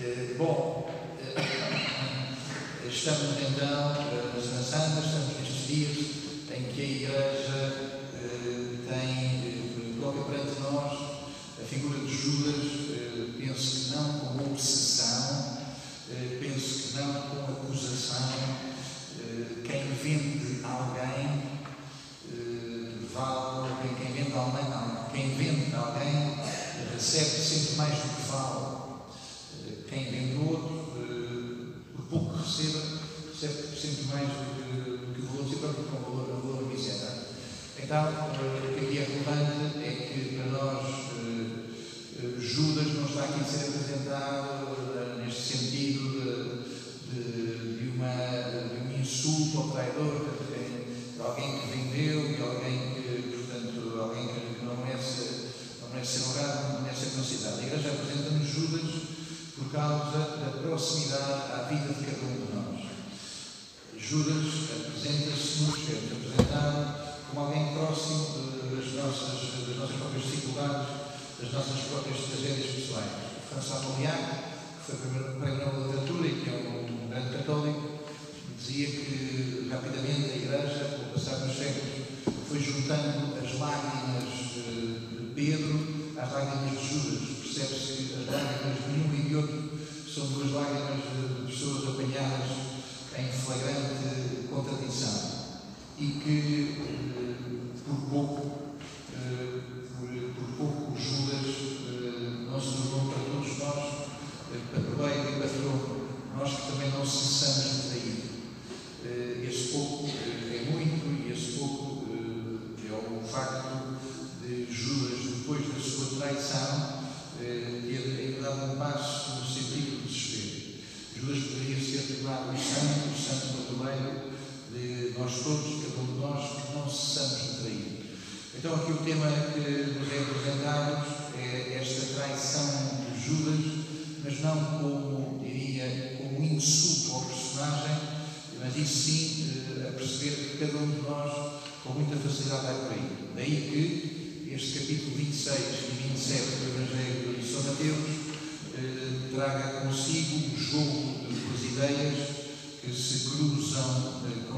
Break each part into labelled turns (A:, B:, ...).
A: Eh, bom, eh, estamos então eh, na Santa, estamos nestes dias em que a Igreja eh, tem, coloca perante nós a figura de Judas, eh, penso que não com obsessão, eh, penso que não com acusação. Eh, quem vende alguém eh, vale, quem vende alguém não, quem vende alguém recebe sempre mais do que vale. Quem outro, por pouco que receba, recebe sempre mais do que, o valor si próprio, com um valor, um valor miserável. Então, eh, o que aqui é relevante é que para nós eh, eh, Judas não está aqui a ser apresentado eh, neste sentido de, de, de uma, de um insulto ao traidor, de, de alguém que vendeu, de alguém que, portanto, alguém que não merece, não merece ser honrado, não merece ser considerado. A Igreja apresenta-nos Judas por causa da proximidade à vida de cada um de nós. Judas apresenta-se-nos, é apresentado como alguém próximo das nossas, das nossas próprias dificuldades, das nossas próprias tragédias pessoais. François Moliac, que foi o primeiro Nobel da Literatura e que é um grande católico, dizia que rapidamente a Igreja, com o passar dos séculos, foi juntando as lágrimas de Pedro às lágrimas de Judas. Percebe-se que as lágrimas de um e de outro são duas lágrimas de pessoas apanhadas em flagrante contradição e que, eh, por pouco, eh, por, por pouco, Judas eh, não se tornou para todos nós padroeiro e patrão, nós que também não cessamos de trair. Esse pouco eh, é muito e esse pouco eh, é o facto de Judas, depois da sua traição, eh, ter ainda dado um passo no sentido do desespero. Judas poderia ser tornado o santo, o santo padroeiro nós todos, cada um de nós, que não cessamos de trair. Então, aqui o tema que nos é apresentado é esta traição de Judas, mas não como, diria, como insulto ao personagem, mas isso sim eh, a perceber que cada um de nós, com muita facilidade, vai por aí. Daí que este capítulo 26 e 27 do Evangelho de São Mateus eh, traga consigo o jogo de duas ideias que se cruzam eh,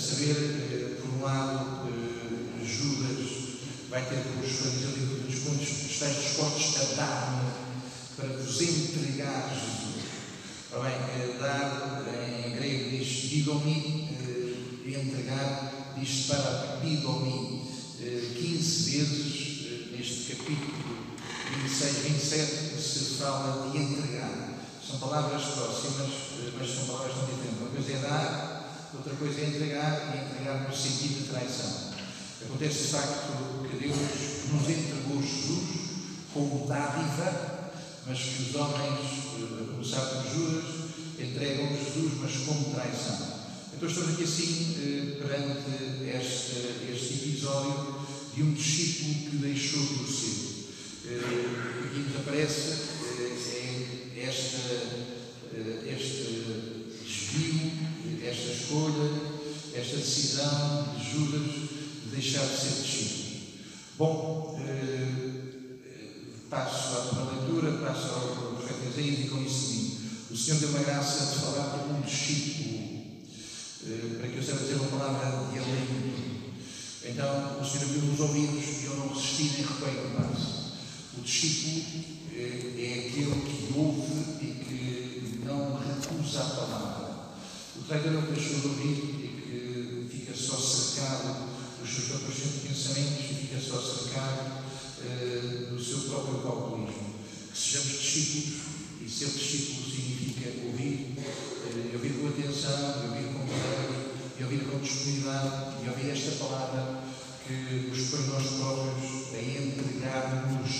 A: saber, eh, por um lado, eh, Judas vai ter com os fariseus e os quantos estáis dispostos a dar-me para vos entregar Jesus. Ora bem, eh, dar em grego diz didomi, entregar diz para pidomi. Eh, 15 vezes neste capítulo 26, 27 se fala de entregar. São palavras próximas, mas são palavras tão diferentes. Uma coisa é dar, outra coisa é entregar, e entregar no sentido de traição. Acontece de facto que Deus nos entregou Jesus como dádiva, mas que os homens, eh, a começar por Judas, entregam Jesus, mas como traição. Então estamos aqui assim eh, perante este, este episódio de um discípulo que deixou de ser. Eh, Aqui nos aparece eh, é esta, eh, este desvio, esta escolha, esta decisão de Judas de deixar de ser discípulo. Bom, eh, passo à leitura, passo ao profeta Isaías e com isso seguinte. O Senhor deu uma graça de falar como um discípulo, eh, para que eu saiba dizer uma palavra de alento. Então, o Senhor abriu os ouvidos e eu não resisti nem recuei o passo. O discípulo eh, é aquele que ouve e que não recusa a palavra. O traidor é o que deixou de ouvir cercado dos seus próprios pensamentos e fica só cercado eh, do seu próprio calculismo. Que sejamos discípulos e ser discípulo significa ouvir, eh, ouvir com atenção, ouvir com zelo, e ouvir com disponibilidade, e ouvir esta palavra que nos põe nós próprios a entregar-nos